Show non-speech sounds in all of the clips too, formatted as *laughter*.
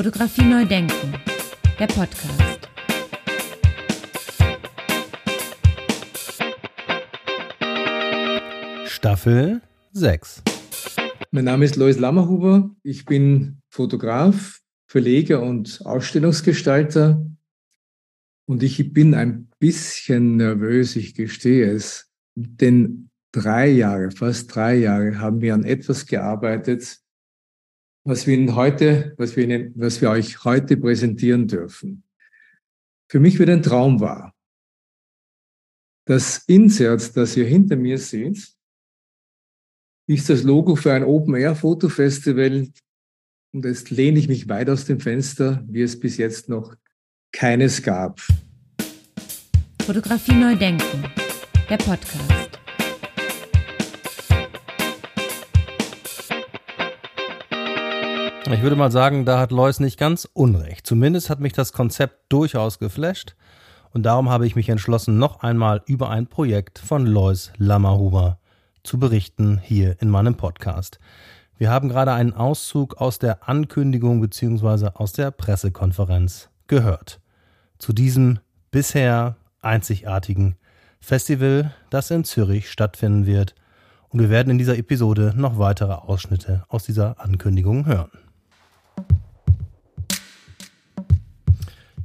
Fotografie neu denken, der Podcast. Staffel 6. Mein Name ist Lois Lammerhuber. Ich bin Fotograf, Verleger und Ausstellungsgestalter. Und ich bin ein bisschen nervös, ich gestehe es. Denn drei Jahre, fast drei Jahre haben wir an etwas gearbeitet, was wir Ihnen heute, was wir Ihnen, was wir euch heute präsentieren dürfen. Für mich wird ein Traum wahr. Das Insert, das ihr hinter mir seht, ist das Logo für ein Open-Air-Fotofestival. Und jetzt lehne ich mich weit aus dem Fenster, wie es bis jetzt noch keines gab. Fotografie neu denken, der Podcast. Ich würde mal sagen, da hat Lois nicht ganz unrecht. Zumindest hat mich das Konzept durchaus geflasht. Und darum habe ich mich entschlossen, noch einmal über ein Projekt von Lois Lammerhuber zu berichten hier in meinem Podcast. Wir haben gerade einen Auszug aus der Ankündigung bzw. aus der Pressekonferenz gehört. Zu diesem bisher einzigartigen Festival, das in Zürich stattfinden wird. Und wir werden in dieser Episode noch weitere Ausschnitte aus dieser Ankündigung hören.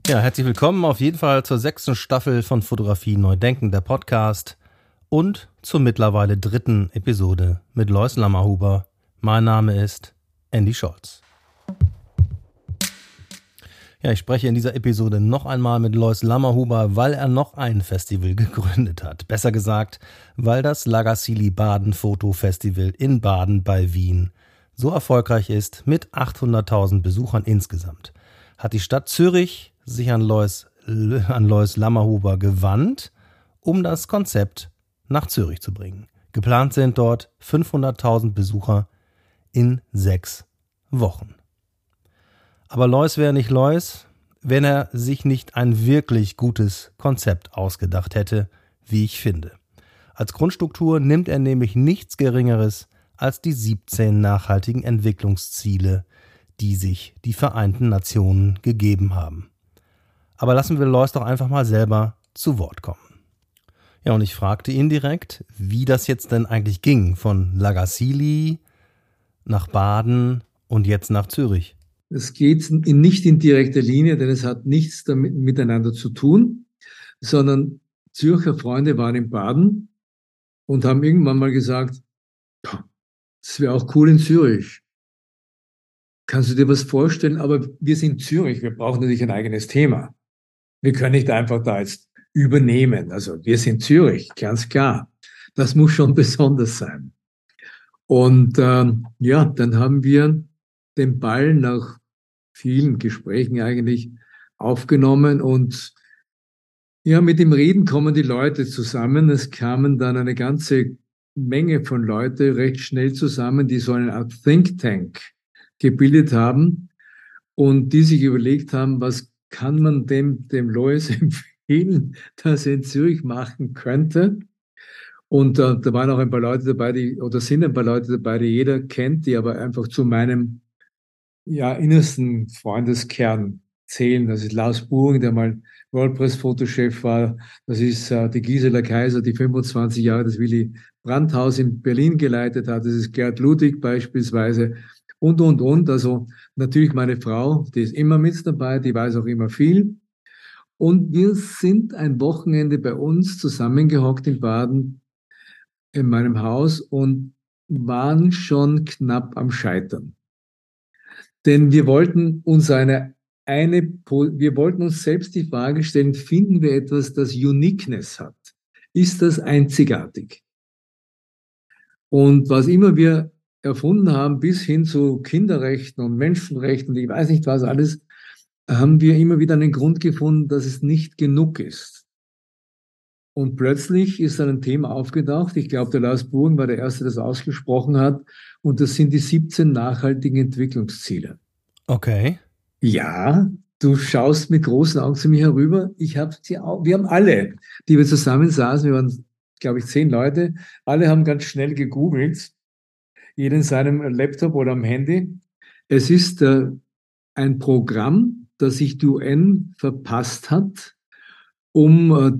Ja, herzlich willkommen auf jeden Fall zur sechsten Staffel von Fotografie Neu Denken, der Podcast und zur mittlerweile dritten Episode mit Lois Lammerhuber. Mein Name ist Andy Scholz. Ja, ich spreche in dieser Episode noch einmal mit Lois Lammerhuber, weil er noch ein Festival gegründet hat. Besser gesagt, weil das Lagassili Baden Foto Festival in Baden bei Wien so erfolgreich ist mit 800.000 Besuchern insgesamt. Hat die Stadt Zürich sich an Lois, an Lois Lammerhuber gewandt, um das Konzept nach Zürich zu bringen. Geplant sind dort 500.000 Besucher in sechs Wochen. Aber Lois wäre nicht Lois, wenn er sich nicht ein wirklich gutes Konzept ausgedacht hätte, wie ich finde. Als Grundstruktur nimmt er nämlich nichts Geringeres als die 17 nachhaltigen Entwicklungsziele, die sich die Vereinten Nationen gegeben haben. Aber lassen wir Lois doch einfach mal selber zu Wort kommen. Ja, und ich fragte ihn direkt, wie das jetzt denn eigentlich ging, von Lagassili nach Baden und jetzt nach Zürich. Es geht nicht in direkter Linie, denn es hat nichts damit miteinander zu tun, sondern Zürcher Freunde waren in Baden und haben irgendwann mal gesagt, das wäre auch cool in Zürich. Kannst du dir was vorstellen? Aber wir sind Zürich, wir brauchen natürlich ein eigenes Thema. Wir können nicht einfach da jetzt übernehmen. Also wir sind Zürich, ganz klar. Das muss schon *laughs* besonders sein. Und ähm, ja, dann haben wir den Ball nach vielen Gesprächen eigentlich aufgenommen und ja, mit dem Reden kommen die Leute zusammen. Es kamen dann eine ganze Menge von Leute recht schnell zusammen, die so eine Art Think Tank gebildet haben und die sich überlegt haben, was kann man dem, dem Lois *laughs* empfehlen, dass er in Zürich machen könnte. Und äh, da waren auch ein paar Leute dabei, die, oder sind ein paar Leute dabei, die jeder kennt, die aber einfach zu meinem ja, innersten Freundeskern zählen. Das ist Lars Buring, der mal WordPress-Fotochef war. Das ist äh, die Gisela Kaiser, die 25 Jahre das Willy Brandt-Haus in Berlin geleitet hat. Das ist Gerd Ludwig beispielsweise und, und, und. Also natürlich meine Frau, die ist immer mit dabei, die weiß auch immer viel. Und wir sind ein Wochenende bei uns zusammengehockt in Baden in meinem Haus und waren schon knapp am Scheitern. Denn wir wollten uns eine, eine, wir wollten uns selbst die Frage stellen, finden wir etwas, das Uniqueness hat? Ist das einzigartig? Und was immer wir erfunden haben, bis hin zu Kinderrechten und Menschenrechten und ich weiß nicht was alles, haben wir immer wieder einen Grund gefunden, dass es nicht genug ist. Und plötzlich ist dann ein Thema aufgetaucht. Ich glaube, der Lars Buren war der Erste, der das ausgesprochen hat. Und das sind die 17 nachhaltigen Entwicklungsziele. Okay. Ja, du schaust mit großen Augen zu mir herüber. Ich habe sie auch, wir haben alle, die wir zusammen saßen, wir waren, glaube ich, zehn Leute, alle haben ganz schnell gegoogelt jeder in seinem Laptop oder am Handy. Es ist äh, ein Programm, das sich die UN verpasst hat, um äh,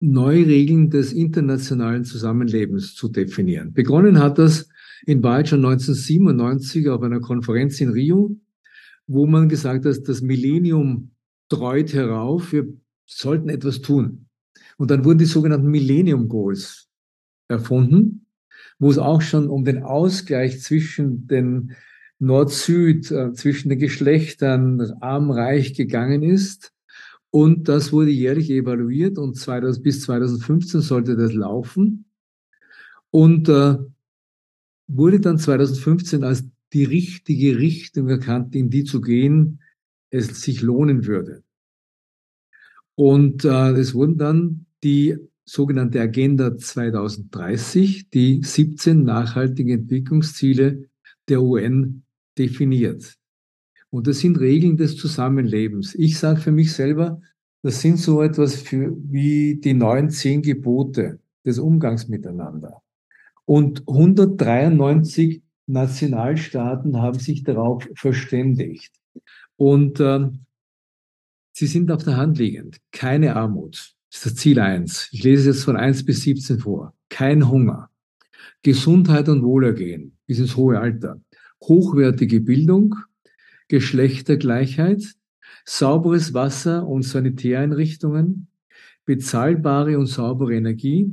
neue Regeln des internationalen Zusammenlebens zu definieren. Begonnen hat das in Wahrheit schon 1997 auf einer Konferenz in Rio, wo man gesagt hat, das Millennium treut herauf, wir sollten etwas tun. Und dann wurden die sogenannten Millennium Goals erfunden, wo es auch schon um den Ausgleich zwischen den Nord-Süd, äh, zwischen den Geschlechtern, arm-reich gegangen ist. Und das wurde jährlich evaluiert und 2000, bis 2015 sollte das laufen. Und äh, wurde dann 2015 als die richtige Richtung erkannt, in die zu gehen, es sich lohnen würde. Und äh, es wurden dann die sogenannte Agenda 2030, die 17 nachhaltige Entwicklungsziele der UN definiert. Und das sind Regeln des Zusammenlebens. Ich sage für mich selber, das sind so etwas für, wie die neuen zehn Gebote des Umgangs miteinander. Und 193 Nationalstaaten haben sich darauf verständigt. Und äh, sie sind auf der Hand liegend. Keine Armut. Das ist das Ziel eins. Ich lese jetzt von eins bis 17 vor. Kein Hunger. Gesundheit und Wohlergehen bis ins hohe Alter. Hochwertige Bildung. Geschlechtergleichheit. Sauberes Wasser und Sanitäreinrichtungen. Bezahlbare und saubere Energie.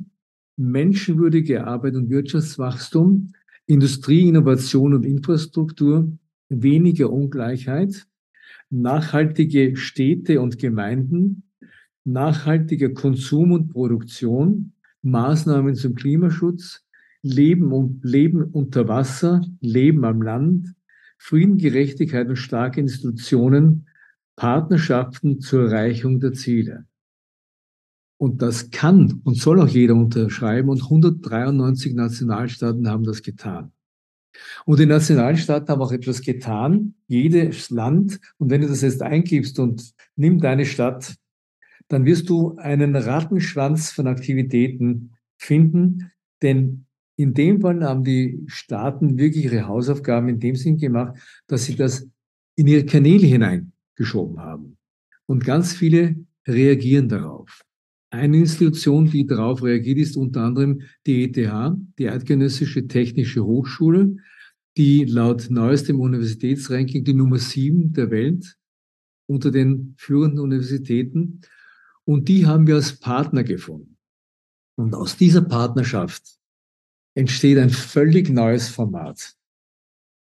Menschenwürdige Arbeit und Wirtschaftswachstum. Industrie, Innovation und Infrastruktur. Weniger Ungleichheit nachhaltige Städte und Gemeinden, nachhaltiger Konsum und Produktion, Maßnahmen zum Klimaschutz, Leben und Leben unter Wasser, Leben am Land, Frieden, Gerechtigkeit und starke Institutionen, Partnerschaften zur Erreichung der Ziele. Und das kann und soll auch jeder unterschreiben und 193 Nationalstaaten haben das getan. Und die Nationalstaaten haben auch etwas getan, jedes Land. Und wenn du das jetzt eingibst und nimm deine Stadt, dann wirst du einen Rattenschwanz von Aktivitäten finden. Denn in dem Fall haben die Staaten wirklich ihre Hausaufgaben in dem Sinn gemacht, dass sie das in ihre Kanäle hineingeschoben haben. Und ganz viele reagieren darauf. Eine Institution, die darauf reagiert, ist unter anderem die ETH, die Eidgenössische Technische Hochschule, die laut neuestem Universitätsranking die Nummer sieben der Welt unter den führenden Universitäten. Und die haben wir als Partner gefunden. Und aus dieser Partnerschaft entsteht ein völlig neues Format.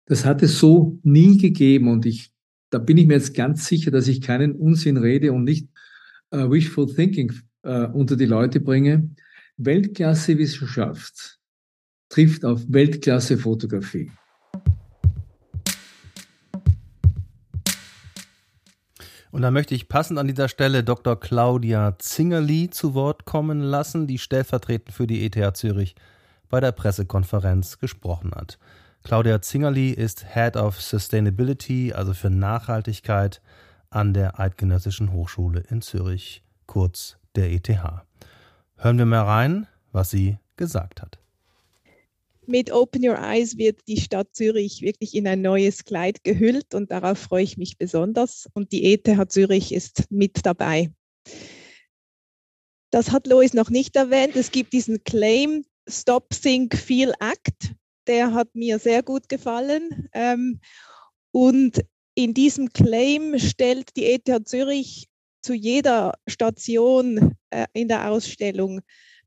Das hat es so nie gegeben und ich, da bin ich mir jetzt ganz sicher, dass ich keinen Unsinn rede und nicht uh, wishful thinking äh, unter die Leute bringe. Weltklasse Wissenschaft trifft auf Weltklasse Fotografie. Und da möchte ich passend an dieser Stelle Dr. Claudia Zingerli zu Wort kommen lassen, die stellvertretend für die ETH Zürich bei der Pressekonferenz gesprochen hat. Claudia Zingerli ist Head of Sustainability, also für Nachhaltigkeit an der Eidgenössischen Hochschule in Zürich, kurz der ETH. Hören wir mal rein, was sie gesagt hat. Mit Open Your Eyes wird die Stadt Zürich wirklich in ein neues Kleid gehüllt und darauf freue ich mich besonders. Und die ETH Zürich ist mit dabei. Das hat Lois noch nicht erwähnt. Es gibt diesen Claim Stop, Think, Feel, Act. Der hat mir sehr gut gefallen. Ähm, und in diesem Claim stellt die ETH Zürich zu jeder Station äh, in der Ausstellung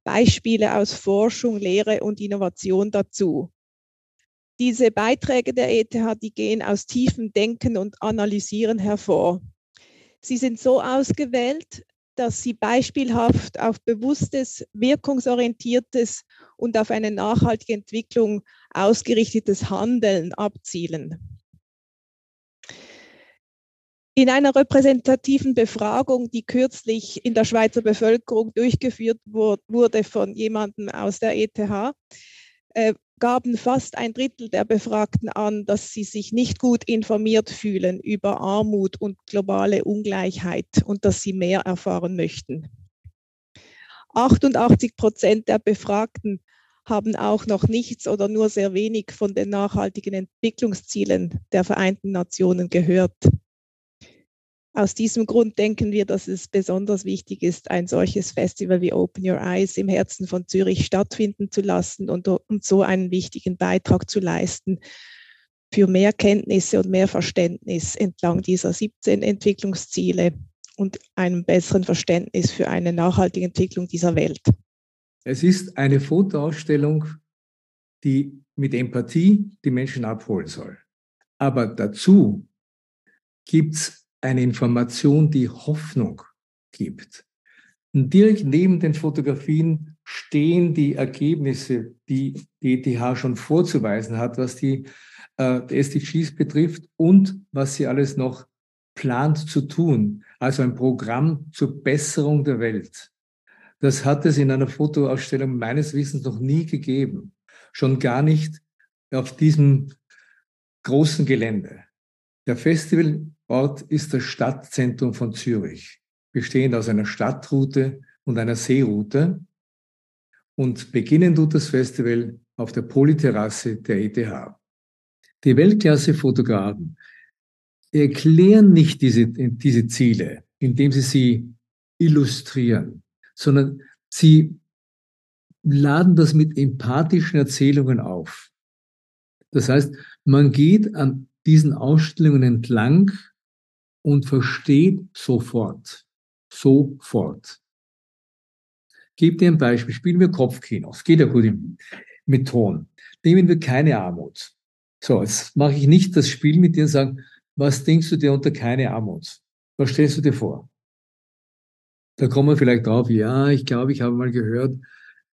Beispiele aus Forschung, Lehre und Innovation dazu. Diese Beiträge der ETH, die gehen aus tiefem Denken und Analysieren hervor. Sie sind so ausgewählt, dass sie beispielhaft auf bewusstes, wirkungsorientiertes und auf eine nachhaltige Entwicklung ausgerichtetes Handeln abzielen. In einer repräsentativen Befragung, die kürzlich in der Schweizer Bevölkerung durchgeführt wurde von jemandem aus der ETH, äh, gaben fast ein Drittel der Befragten an, dass sie sich nicht gut informiert fühlen über Armut und globale Ungleichheit und dass sie mehr erfahren möchten. 88 Prozent der Befragten haben auch noch nichts oder nur sehr wenig von den nachhaltigen Entwicklungszielen der Vereinten Nationen gehört. Aus diesem Grund denken wir, dass es besonders wichtig ist, ein solches Festival wie Open Your Eyes im Herzen von Zürich stattfinden zu lassen und, und so einen wichtigen Beitrag zu leisten für mehr Kenntnisse und mehr Verständnis entlang dieser 17 Entwicklungsziele und einem besseren Verständnis für eine nachhaltige Entwicklung dieser Welt. Es ist eine Fotoausstellung, die mit Empathie die Menschen abholen soll. Aber dazu gibt es eine Information, die Hoffnung gibt. Und direkt neben den Fotografien stehen die Ergebnisse, die die ETH schon vorzuweisen hat, was die, äh, SDGs betrifft und was sie alles noch plant zu tun. Also ein Programm zur Besserung der Welt. Das hat es in einer Fotoausstellung meines Wissens noch nie gegeben. Schon gar nicht auf diesem großen Gelände. Der Festivalort ist das Stadtzentrum von Zürich, bestehend aus einer Stadtroute und einer Seeroute. Und beginnen tut das Festival auf der Polyterrasse der ETH. Die Weltklasse-Fotografen erklären nicht diese, diese Ziele, indem sie sie illustrieren, sondern sie laden das mit empathischen Erzählungen auf. Das heißt, man geht an diesen Ausstellungen entlang und versteht sofort, sofort. Gib dir ein Beispiel. Spielen wir Kopfkinos. Geht ja gut mit Ton. Nehmen wir keine Armut. So, jetzt mache ich nicht das Spiel mit dir und sage, was denkst du dir unter keine Armut? Was stellst du dir vor? Da kommen wir vielleicht drauf, ja, ich glaube, ich habe mal gehört,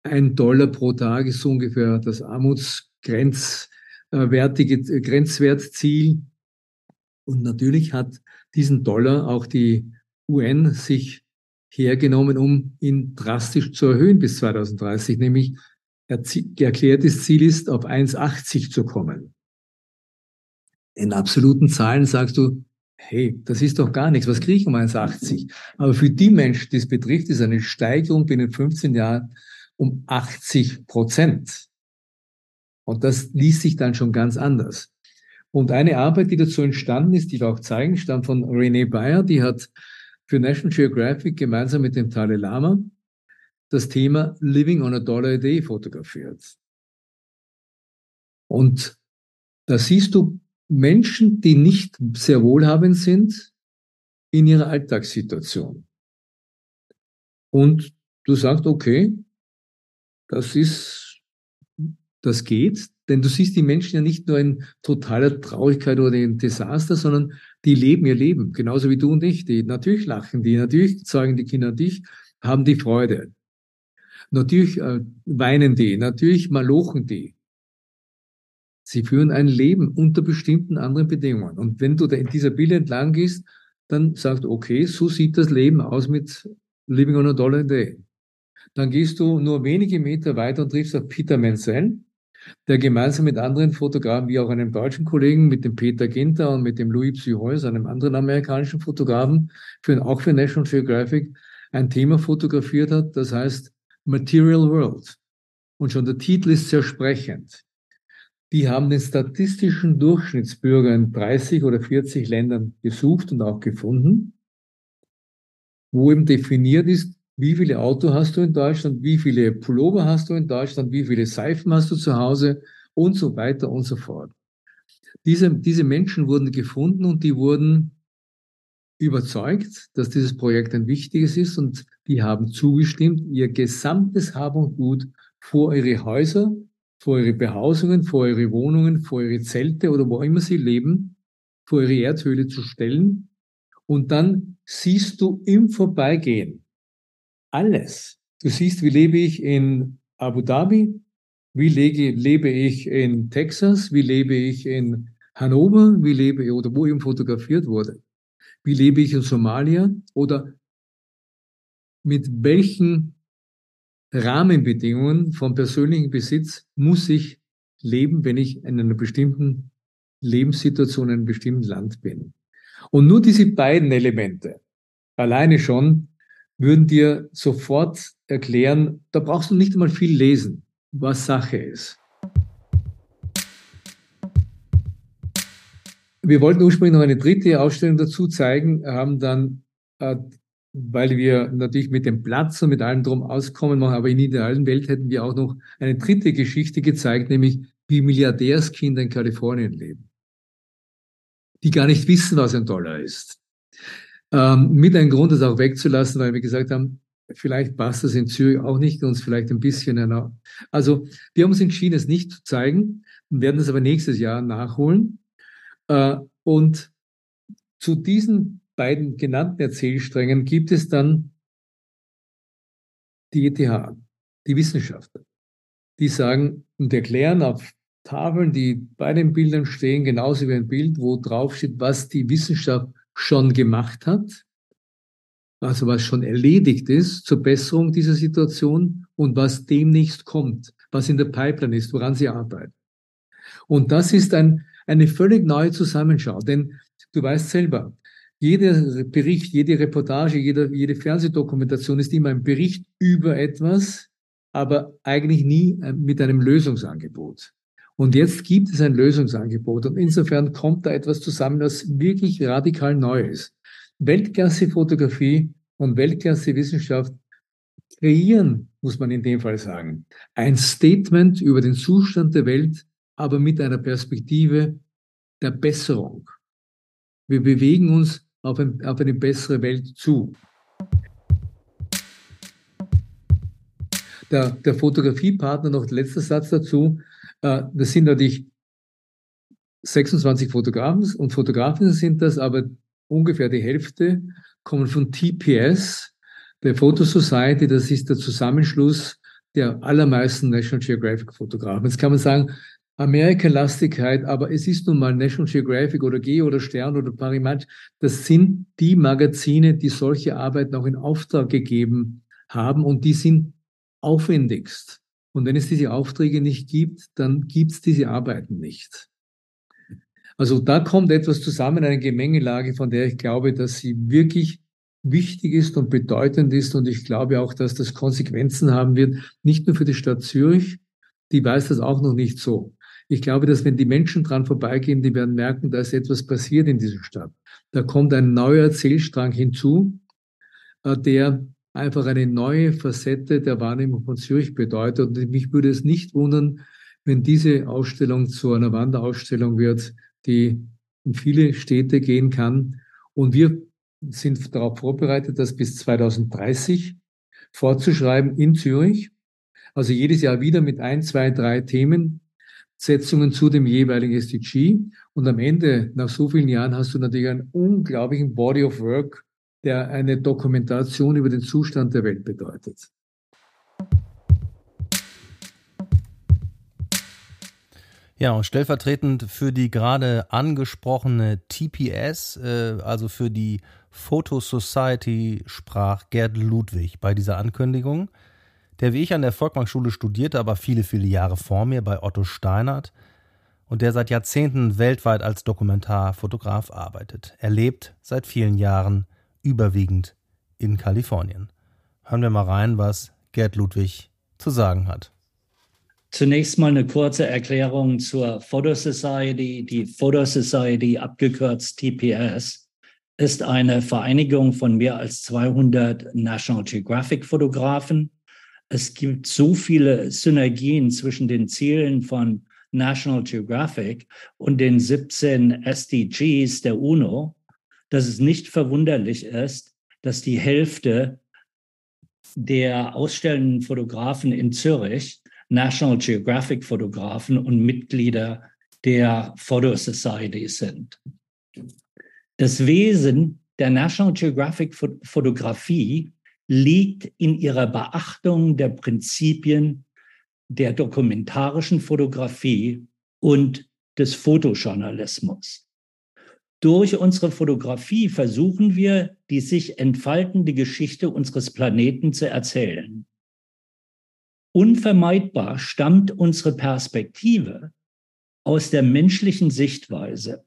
ein Dollar pro Tag ist ungefähr das Armutsgrenzwertige äh, Grenzwertziel. Und natürlich hat diesen Dollar auch die UN sich hergenommen, um ihn drastisch zu erhöhen bis 2030, nämlich erklärtes Ziel ist, auf 1,80 zu kommen. In absoluten Zahlen sagst du, hey, das ist doch gar nichts, was kriege ich um 1,80? Aber für die Menschen, die es betrifft, ist eine Steigerung binnen 15 Jahren um 80 Prozent. Und das liest sich dann schon ganz anders. Und eine Arbeit, die dazu entstanden ist, die wir auch zeigen, stammt von Renee Bayer, die hat für National Geographic gemeinsam mit dem Dalai Lama das Thema Living on a Dollar a Day fotografiert. Und da siehst du Menschen, die nicht sehr wohlhabend sind in ihrer Alltagssituation. Und du sagst, okay, das ist, das geht, denn du siehst die Menschen ja nicht nur in totaler Traurigkeit oder in Desaster, sondern die leben ihr Leben, genauso wie du und ich. Die natürlich lachen die, natürlich zeigen die Kinder dich, haben die Freude. Natürlich äh, weinen die, natürlich malochen die. Sie führen ein Leben unter bestimmten anderen Bedingungen. Und wenn du da in dieser Bilder entlang gehst, dann sagst du, okay, so sieht das Leben aus mit Living on a Dollar a Day. Dann gehst du nur wenige Meter weiter und triffst auf Peter Menzel, der gemeinsam mit anderen Fotografen, wie auch einem deutschen Kollegen, mit dem Peter Ginter und mit dem Louis Psyhois, einem anderen amerikanischen Fotografen, für, auch für National Geographic, ein Thema fotografiert hat, das heißt Material World. Und schon der Titel ist sehr sprechend die haben den statistischen Durchschnittsbürger in 30 oder 40 Ländern gesucht und auch gefunden, wo eben definiert ist, wie viele Auto hast du in Deutschland, wie viele Pullover hast du in Deutschland, wie viele Seifen hast du zu Hause und so weiter und so fort. Diese, diese Menschen wurden gefunden und die wurden überzeugt, dass dieses Projekt ein wichtiges ist und die haben zugestimmt, ihr gesamtes Hab und Gut vor ihre Häuser vor ihre Behausungen, vor ihre Wohnungen, vor ihre Zelte oder wo immer sie leben, vor ihre Erdhöhle zu stellen. Und dann siehst du im Vorbeigehen alles. Du siehst, wie lebe ich in Abu Dhabi, wie lege, lebe ich in Texas, wie lebe ich in Hannover, wie lebe ich, oder wo eben fotografiert wurde. Wie lebe ich in Somalia oder mit welchen Rahmenbedingungen von persönlichem Besitz muss ich leben, wenn ich in einer bestimmten Lebenssituation, in einem bestimmten Land bin. Und nur diese beiden Elemente alleine schon würden dir sofort erklären, da brauchst du nicht einmal viel lesen, was Sache ist. wir wollten ursprünglich noch eine dritte Ausstellung dazu zeigen, haben dann, äh, weil wir natürlich mit dem Platz und mit allem drum auskommen, machen, aber in der idealen Welt hätten wir auch noch eine dritte Geschichte gezeigt, nämlich wie Milliardärskinder in Kalifornien leben, die gar nicht wissen, was ein Dollar ist. Ähm, mit einem Grund, das auch wegzulassen, weil wir gesagt haben, vielleicht passt das in Zürich auch nicht, uns vielleicht ein bisschen einer. Also wir haben uns entschieden, es nicht zu zeigen, werden es aber nächstes Jahr nachholen. Äh, und zu diesen beiden genannten Erzählsträngen gibt es dann die ETH, die Wissenschaftler, die sagen und erklären auf Tafeln, die bei den Bildern stehen, genauso wie ein Bild, wo drauf steht, was die Wissenschaft schon gemacht hat, also was schon erledigt ist zur Besserung dieser Situation und was demnächst kommt, was in der Pipeline ist, woran sie arbeiten. Und das ist ein, eine völlig neue Zusammenschau, denn du weißt selber, jeder Bericht, jede Reportage, jede, jede Fernsehdokumentation ist immer ein Bericht über etwas, aber eigentlich nie äh, mit einem Lösungsangebot. Und jetzt gibt es ein Lösungsangebot und insofern kommt da etwas zusammen, das wirklich radikal neu ist. Weltklasse-Fotografie und Weltklasse-Wissenschaft kreieren, muss man in dem Fall sagen, ein Statement über den Zustand der Welt, aber mit einer Perspektive der Besserung. Wir bewegen uns auf, ein, auf eine bessere Welt zu. Der, der Fotografiepartner, noch der letzte Satz dazu, das sind natürlich 26 Fotografen und Fotografen sind das, aber ungefähr die Hälfte kommen von TPS, der Photo Society, das ist der Zusammenschluss der allermeisten National Geographic Fotografen. Jetzt kann man sagen, Amerika-Lastigkeit, aber es ist nun mal National Geographic oder Geo oder Stern oder Parimat. Das sind die Magazine, die solche Arbeiten auch in Auftrag gegeben haben und die sind aufwendigst. Und wenn es diese Aufträge nicht gibt, dann gibt es diese Arbeiten nicht. Also da kommt etwas zusammen, eine Gemengelage, von der ich glaube, dass sie wirklich wichtig ist und bedeutend ist. Und ich glaube auch, dass das Konsequenzen haben wird, nicht nur für die Stadt Zürich, die weiß das auch noch nicht so. Ich glaube, dass wenn die Menschen dran vorbeigehen, die werden merken, da ist etwas passiert in dieser Stadt. Da kommt ein neuer Erzählstrang hinzu, äh, der einfach eine neue Facette der Wahrnehmung von Zürich bedeutet. Und mich würde es nicht wundern, wenn diese Ausstellung zu einer Wanderausstellung wird, die in viele Städte gehen kann. Und wir sind darauf vorbereitet, das bis 2030 fortzuschreiben in Zürich. Also jedes Jahr wieder mit ein, zwei, drei Themensetzungen zu dem jeweiligen SDG. Und am Ende, nach so vielen Jahren, hast du natürlich einen unglaublichen Body of Work, der eine Dokumentation über den Zustand der Welt bedeutet. Ja, und stellvertretend für die gerade angesprochene TPS, äh, also für die Photo Society, sprach Gerd Ludwig bei dieser Ankündigung, der wie ich an der Volkmark-Schule studierte, aber viele, viele Jahre vor mir bei Otto Steinert und der seit Jahrzehnten weltweit als Dokumentarfotograf arbeitet. Er lebt seit vielen Jahren überwiegend in Kalifornien. Hören wir mal rein, was Gerd Ludwig zu sagen hat. Zunächst mal eine kurze Erklärung zur Photo Society. Die Photo Society, abgekürzt TPS, ist eine Vereinigung von mehr als 200 National Geographic Fotografen. Es gibt so viele Synergien zwischen den Zielen von National Geographic und den 17 SDGs der UNO, dass es nicht verwunderlich ist, dass die Hälfte der ausstellenden Fotografen in Zürich National Geographic Fotografen und Mitglieder der Photo Society sind. Das Wesen der National Geographic Fotografie liegt in ihrer Beachtung der Prinzipien der dokumentarischen Fotografie und des Fotojournalismus. Durch unsere Fotografie versuchen wir, die sich entfaltende Geschichte unseres Planeten zu erzählen. Unvermeidbar stammt unsere Perspektive aus der menschlichen Sichtweise.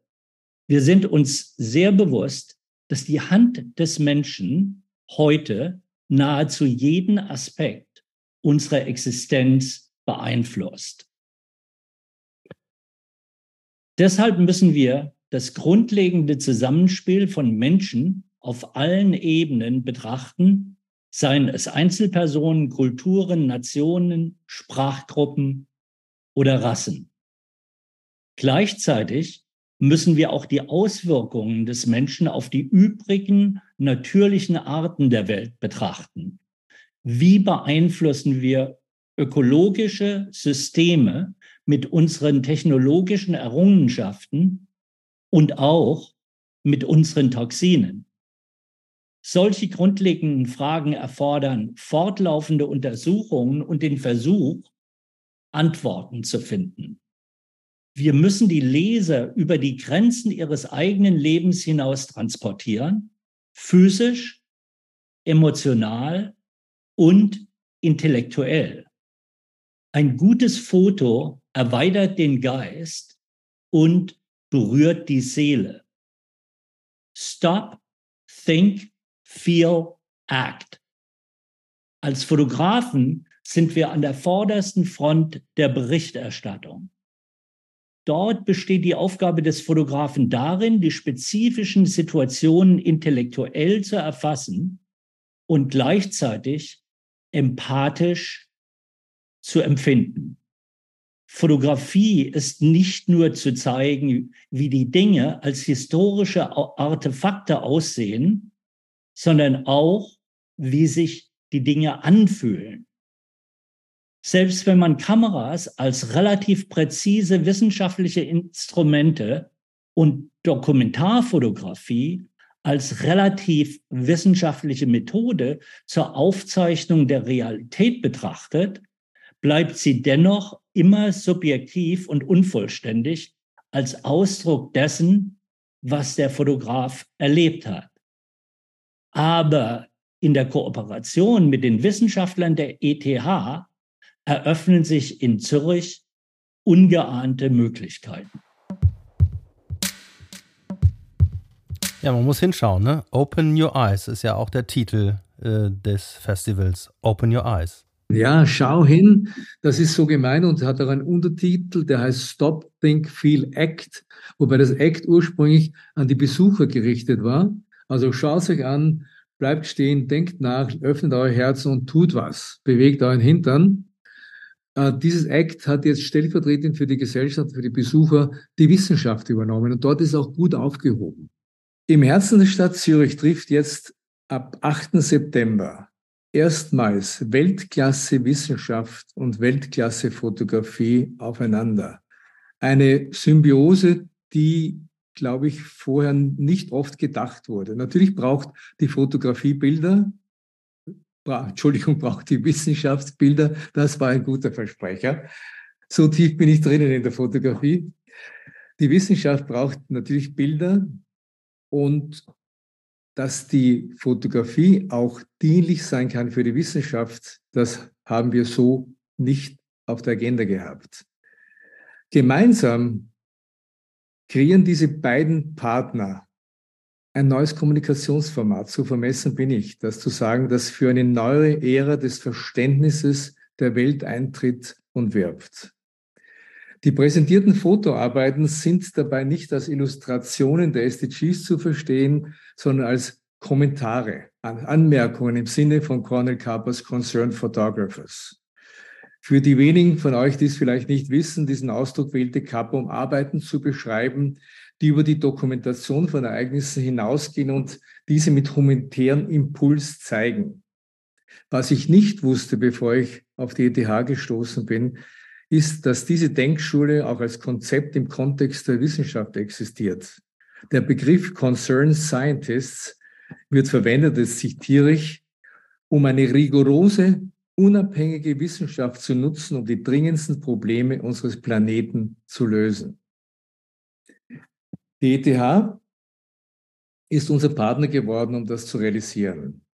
Wir sind uns sehr bewusst, dass die Hand des Menschen heute nahezu jeden Aspekt unserer Existenz beeinflusst. Deshalb müssen wir das grundlegende Zusammenspiel von Menschen auf allen Ebenen betrachten, seien es Einzelpersonen, Kulturen, Nationen, Sprachgruppen oder Rassen. Gleichzeitig müssen wir auch die Auswirkungen des Menschen auf die übrigen natürlichen Arten der Welt betrachten. Wie beeinflussen wir ökologische Systeme mit unseren technologischen Errungenschaften und auch mit unseren Toxinen? Solche grundlegenden Fragen erfordern fortlaufende Untersuchungen und den Versuch, Antworten zu finden. Wir müssen die Leser über die Grenzen ihres eigenen Lebens hinaus transportieren, physisch, emotional und intellektuell. Ein gutes Foto erweitert den Geist und berührt die Seele. Stop, think, feel, act. Als Fotografen sind wir an der vordersten Front der Berichterstattung. Dort besteht die Aufgabe des Fotografen darin, die spezifischen Situationen intellektuell zu erfassen und gleichzeitig empathisch zu empfinden. Fotografie ist nicht nur zu zeigen, wie die Dinge als historische Artefakte aussehen, sondern auch, wie sich die Dinge anfühlen. Selbst wenn man Kameras als relativ präzise wissenschaftliche Instrumente und Dokumentarfotografie als relativ wissenschaftliche Methode zur Aufzeichnung der Realität betrachtet, bleibt sie dennoch immer subjektiv und unvollständig als Ausdruck dessen, was der Fotograf erlebt hat. Aber in der Kooperation mit den Wissenschaftlern der ETH eröffnen sich in Zürich ungeahnte Möglichkeiten. Ja, man muss hinschauen, ne? Open Your Eyes ist ja auch der Titel äh, des Festivals. Open Your Eyes. Ja, schau hin. Das ist so gemein und hat auch einen Untertitel, der heißt Stop, Think, Feel, Act, wobei das Act ursprünglich an die Besucher gerichtet war. Also schaut euch an, bleibt stehen, denkt nach, öffnet euer Herzen und tut was. Bewegt euren Hintern. Äh, dieses Act hat jetzt stellvertretend für die Gesellschaft, für die Besucher die Wissenschaft übernommen und dort ist auch gut aufgehoben. Im Herzen der Stadt Zürich trifft jetzt ab 8. September erstmals Weltklasse Wissenschaft und Weltklasse Fotografie aufeinander. Eine Symbiose, die glaube ich, vorher nicht oft gedacht wurde. Natürlich braucht die Fotografie Bilder, Entschuldigung, *laughs* braucht die Wissenschaftsbilder. Das war ein guter Versprecher. So tief bin ich drinnen in der Fotografie. Die Wissenschaft braucht natürlich Bilder und dass die Fotografie auch dienlich sein kann für die Wissenschaft, das haben wir so nicht auf der Agenda gehabt. Gemeinsam kreieren diese beiden Partner ein neues Kommunikationsformat. So vermessen bin ich, das zu sagen, dass für eine neue Ära des Verständnisses der Welt eintritt und wirbt. Die präsentierten Fotoarbeiten sind dabei nicht als Illustrationen der SDGs zu verstehen, sondern als Kommentare, Anmerkungen im Sinne von Cornel Carpers Concerned Photographers. Für die wenigen von euch, die es vielleicht nicht wissen, diesen Ausdruck wählte Kappa, um Arbeiten zu beschreiben, die über die Dokumentation von Ereignissen hinausgehen und diese mit humanitären Impuls zeigen. Was ich nicht wusste, bevor ich auf die ETH gestoßen bin, ist, dass diese Denkschule auch als Konzept im Kontext der Wissenschaft existiert. Der Begriff Concerned Scientists wird verwendet, das zitiere ich, um eine rigorose unabhängige Wissenschaft zu nutzen, um die dringendsten Probleme unseres Planeten zu lösen. Die ETH ist unser Partner geworden, um das zu realisieren.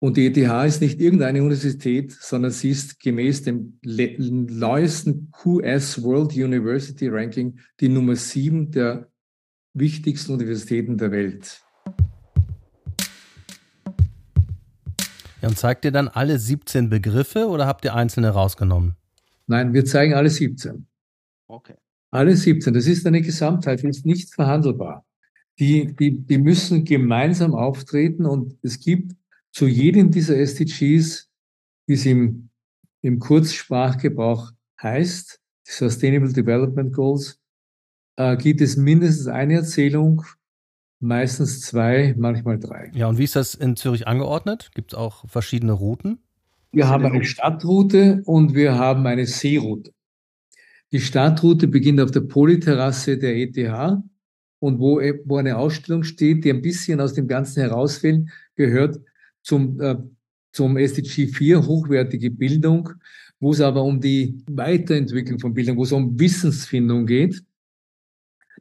Und die ETH ist nicht irgendeine Universität, sondern sie ist gemäß dem neuesten QS World University Ranking die Nummer sieben der wichtigsten Universitäten der Welt. Ja, und zeigt ihr dann alle 17 Begriffe oder habt ihr einzelne rausgenommen? Nein, wir zeigen alle 17. Okay. Alle 17. Das ist eine Gesamtheit, die ist nicht verhandelbar. Die, die, die müssen gemeinsam auftreten und es gibt zu jedem dieser SDGs, wie es im, im Kurzsprachgebrauch heißt, Sustainable Development Goals, äh, gibt es mindestens eine Erzählung, meistens zwei, manchmal drei. Ja, und wie ist das in Zürich angeordnet? Gibt es auch verschiedene Routen? Wir haben eine Stadtroute und wir haben eine Seeroute. Die Stadtroute beginnt auf der Polyterrasse der ETH und wo, wo eine Ausstellung steht, die ein bisschen aus dem Ganzen herausfällt, gehört zum, äh, zum SDG 4, hochwertige Bildung, wo es aber um die Weiterentwicklung von Bildung, wo es um Wissensfindung geht.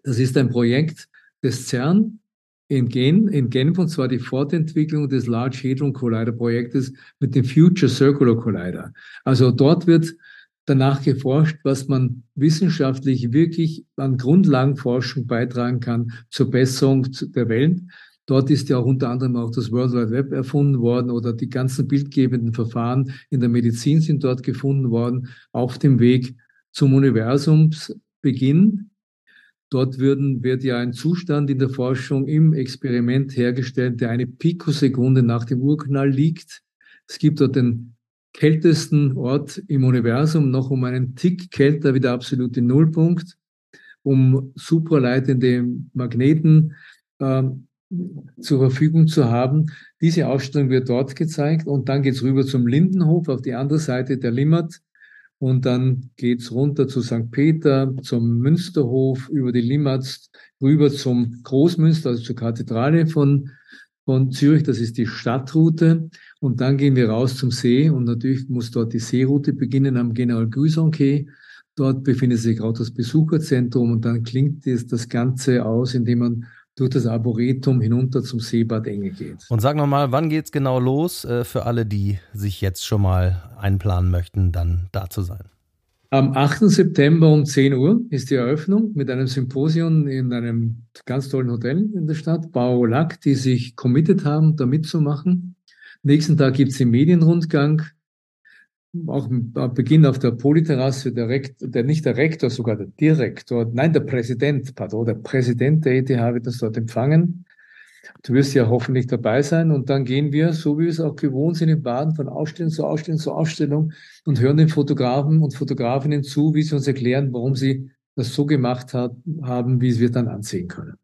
Das ist ein Projekt des CERN in, Gen, in Genf, und zwar die Fortentwicklung des Large Hadron Collider Projektes mit dem Future Circular Collider. Also dort wird danach geforscht, was man wissenschaftlich wirklich an Grundlagenforschung beitragen kann zur Besserung der Welt. Dort ist ja auch unter anderem auch das World Wide Web erfunden worden oder die ganzen bildgebenden Verfahren in der Medizin sind dort gefunden worden, auf dem Weg zum Universumsbeginn. Dort würden, wird ja ein Zustand in der Forschung im Experiment hergestellt, der eine Pikosekunde nach dem Urknall liegt. Es gibt dort den kältesten Ort im Universum, noch um einen Tick kälter wie der absolute Nullpunkt, um supraleitende Magneten äh, zur Verfügung zu haben. Diese Ausstellung wird dort gezeigt und dann geht's rüber zum Lindenhof auf die andere Seite der Limmat und dann geht's runter zu St. Peter, zum Münsterhof, über die Limmat, rüber zum Großmünster, also zur Kathedrale von, von Zürich. Das ist die Stadtroute. Und dann gehen wir raus zum See und natürlich muss dort die Seeroute beginnen am General Guison Quai. Dort befindet sich auch das Besucherzentrum und dann klingt das, das Ganze aus, indem man durch das Arboretum hinunter zum Seebad Enge geht. Und sag nochmal, wann geht's genau los äh, für alle, die sich jetzt schon mal einplanen möchten, dann da zu sein? Am 8. September um 10 Uhr ist die Eröffnung mit einem Symposium in einem ganz tollen Hotel in der Stadt, Bau Lack, die sich committed haben, da mitzumachen. Nächsten Tag gibt's den Medienrundgang auch am Beginn auf der Polyterrasse, der, Rektor, der nicht der Rektor, sogar der Direktor, nein, der Präsident, pardon, der Präsident der ETH wird das dort empfangen. Du wirst ja hoffentlich dabei sein und dann gehen wir, so wie wir es auch gewohnt sind, in Baden von Ausstellung zu Ausstellung zu Ausstellung und hören den Fotografen und Fotografinnen zu, wie sie uns erklären, warum sie das so gemacht hat, haben, wie wir dann ansehen können.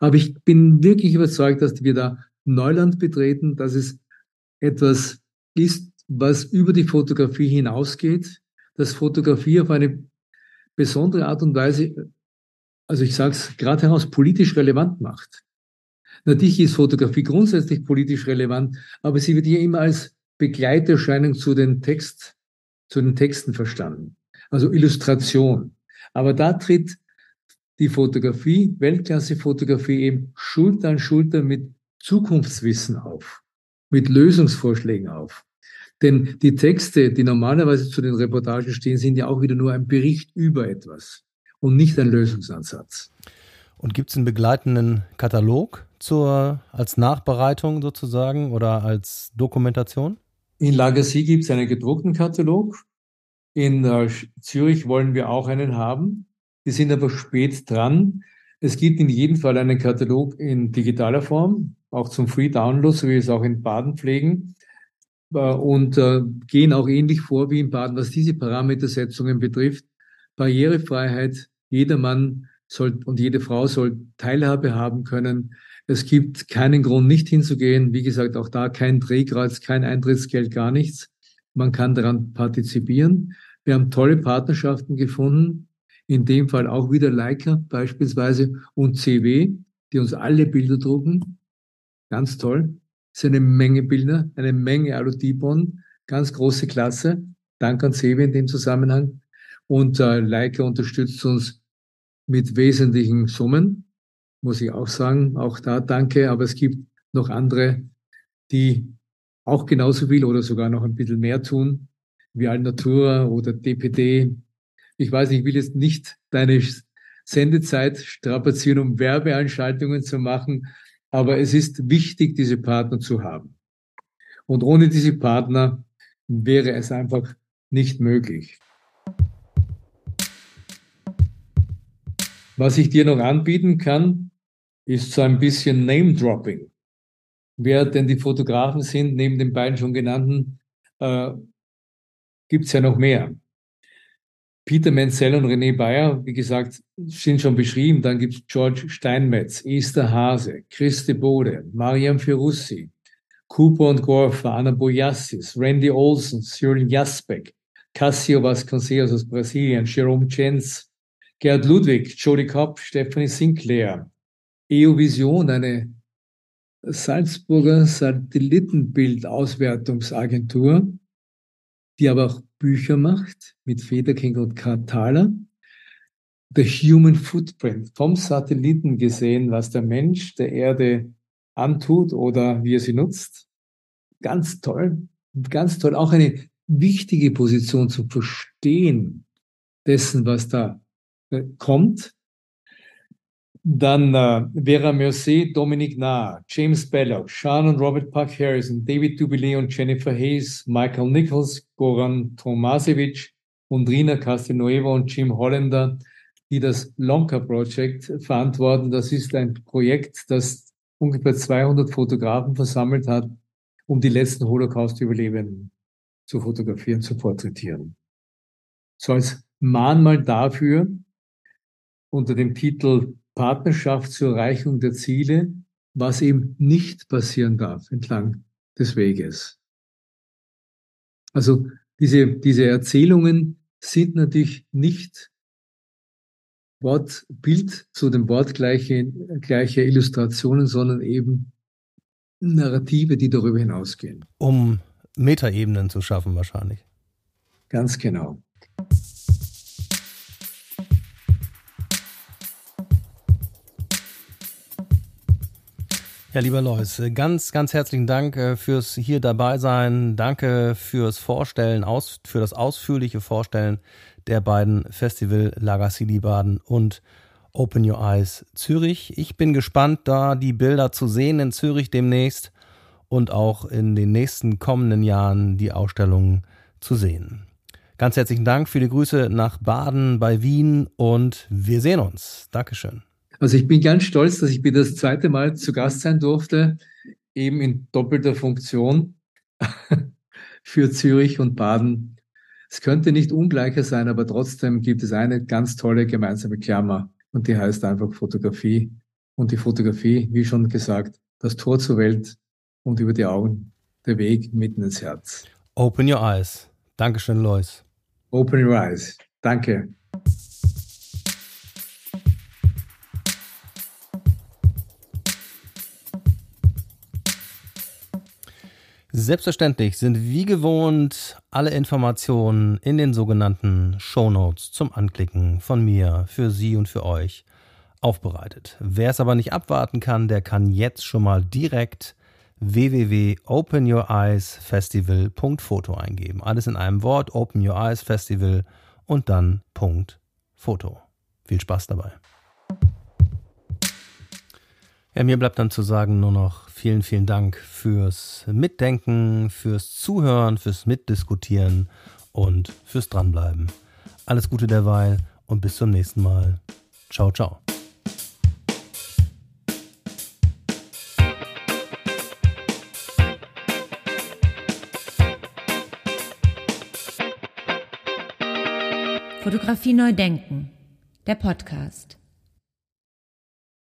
Aber ich bin wirklich überzeugt, dass wir da Neuland betreten, dass es etwas ist, was über die Fotografie hinausgeht, dass Fotografie auf eine besondere Art und Weise, also ich sage es gerade heraus, politisch relevant macht. Natürlich ist Fotografie grundsätzlich politisch relevant, aber sie wird hier immer als Begleiterscheinung zu den Text, zu den Texten verstanden. Also Illustration. Aber da tritt die Fotografie, Weltklasse-Fotografie eben Schulter an Schulter mit Zukunftswissen auf, mit Lösungsvorschlägen auf. Denn die Texte, die normalerweise zu den Reportagen stehen, sind ja auch wieder nur ein Bericht über etwas und nicht ein Lösungsansatz. Und gibt es einen begleitenden Katalog zur, als Nachbereitung sozusagen oder als Dokumentation? In Lagersie gibt es einen gedruckten Katalog. In äh, Zürich wollen wir auch einen haben. Die sind aber spät dran. Es gibt in jedem Fall einen Katalog in digitaler Form, auch zum Free Download, so wie es auch in Baden pflegen. Äh, und äh, gehen auch ähnlich vor wie in Baden, was diese Parametersetzungen betrifft. Barrierefreiheit, jeder Mann soll und jede Frau soll Teilhabe haben können. Es gibt keinen Grund, nicht hinzugehen. Wie gesagt, auch da kein Drehkreuz, kein Eintrittsgeld, gar nichts. Man kann daran partizipieren. Wir haben tolle Partnerschaften gefunden. In dem Fall auch wieder Leica beispielsweise und CW, die uns alle Bilder drucken. Ganz toll ist eine Menge Bilder, eine Menge Aludibon, ganz große Klasse. Dank an Sevi in dem Zusammenhang. Und äh, Leica unterstützt uns mit wesentlichen Summen, muss ich auch sagen. Auch da danke. Aber es gibt noch andere, die auch genauso viel oder sogar noch ein bisschen mehr tun, wie Alnatura oder DPD. Ich weiß, ich will jetzt nicht deine Sendezeit strapazieren, um Werbeanschaltungen zu machen, aber es ist wichtig, diese Partner zu haben. Und ohne diese Partner wäre es einfach nicht möglich. Was ich dir noch anbieten kann, ist so ein bisschen Name-Dropping. Wer denn die Fotografen sind, neben den beiden schon genannten, äh, gibt es ja noch mehr. Peter Menzel und René Bayer, wie gesagt, sind schon beschrieben. Dann gibt es George Steinmetz, Esther Hase, Christe Bode, Mariam Ferussi, Cooper und Gorfa, Anna Boyassis, Randy Olsen, Cyril Jasbeck, Cassio Vasconcelos aus Brasilien, Jerome Jens, Gerd Ludwig, Jody Kopp, Stephanie Sinclair, EU Vision, eine Salzburger Satellitenbildauswertungsagentur, die aber auch Bücher macht mit Federking und Karl The Human Footprint, vom Satelliten gesehen, was der Mensch der Erde antut oder wie er sie nutzt. Ganz toll, ganz toll. Auch eine wichtige Position zu verstehen dessen, was da äh, kommt. Dann äh, Vera Mercé, Dominic Nah, James Belloc, Sean und Robert Park Harrison, David Dubilet und Jennifer Hayes, Michael Nichols, Goran Tomasevich und Rina Castelnueva und Jim Hollander, die das Lonka Project verantworten. Das ist ein Projekt, das ungefähr 200 Fotografen versammelt hat, um die letzten Holocaust-Überlebenden zu fotografieren, zu porträtieren. So als Mahnmal dafür, unter dem Titel Partnerschaft zur Erreichung der Ziele, was eben nicht passieren darf entlang des Weges. Also diese, diese Erzählungen sind natürlich nicht Wort, Bild zu dem Wort gleiche, gleiche Illustrationen, sondern eben Narrative, die darüber hinausgehen. Um Metaebenen zu schaffen wahrscheinlich. Ganz genau. Ja, lieber Lois, ganz, ganz herzlichen Dank äh, fürs hier dabei sein. Danke fürs Vorstellen, aus, für das ausführliche Vorstellen der beiden Festival Lagassili Baden und Open Your Eyes Zürich. Ich bin gespannt, da die Bilder zu sehen in Zürich demnächst und auch in den nächsten kommenden Jahren die Ausstellungen zu sehen. Ganz herzlichen Dank die Grüße nach Baden bei Wien und wir sehen uns. Dankeschön. Also ich bin ganz stolz, dass ich wieder das zweite Mal zu Gast sein durfte, eben in doppelter Funktion *laughs* für Zürich und Baden. Es könnte nicht ungleicher sein, aber trotzdem gibt es eine ganz tolle gemeinsame Klammer und die heißt einfach Fotografie. Und die Fotografie, wie schon gesagt, das Tor zur Welt und über die Augen der Weg mitten ins Herz. Open your eyes. Dankeschön, Lois. Open your eyes. Danke. Selbstverständlich sind wie gewohnt alle Informationen in den sogenannten Show Notes zum Anklicken von mir für Sie und für euch aufbereitet. Wer es aber nicht abwarten kann, der kann jetzt schon mal direkt www.openyoureyesfestival.foto eingeben. Alles in einem Wort, Open Your Eyes Festival und dann Punkt Foto. Viel Spaß dabei. Ja, mir bleibt dann zu sagen nur noch vielen, vielen Dank fürs Mitdenken, fürs Zuhören, fürs Mitdiskutieren und fürs Dranbleiben. Alles Gute derweil und bis zum nächsten Mal. Ciao, ciao. Fotografie neu denken. Der Podcast.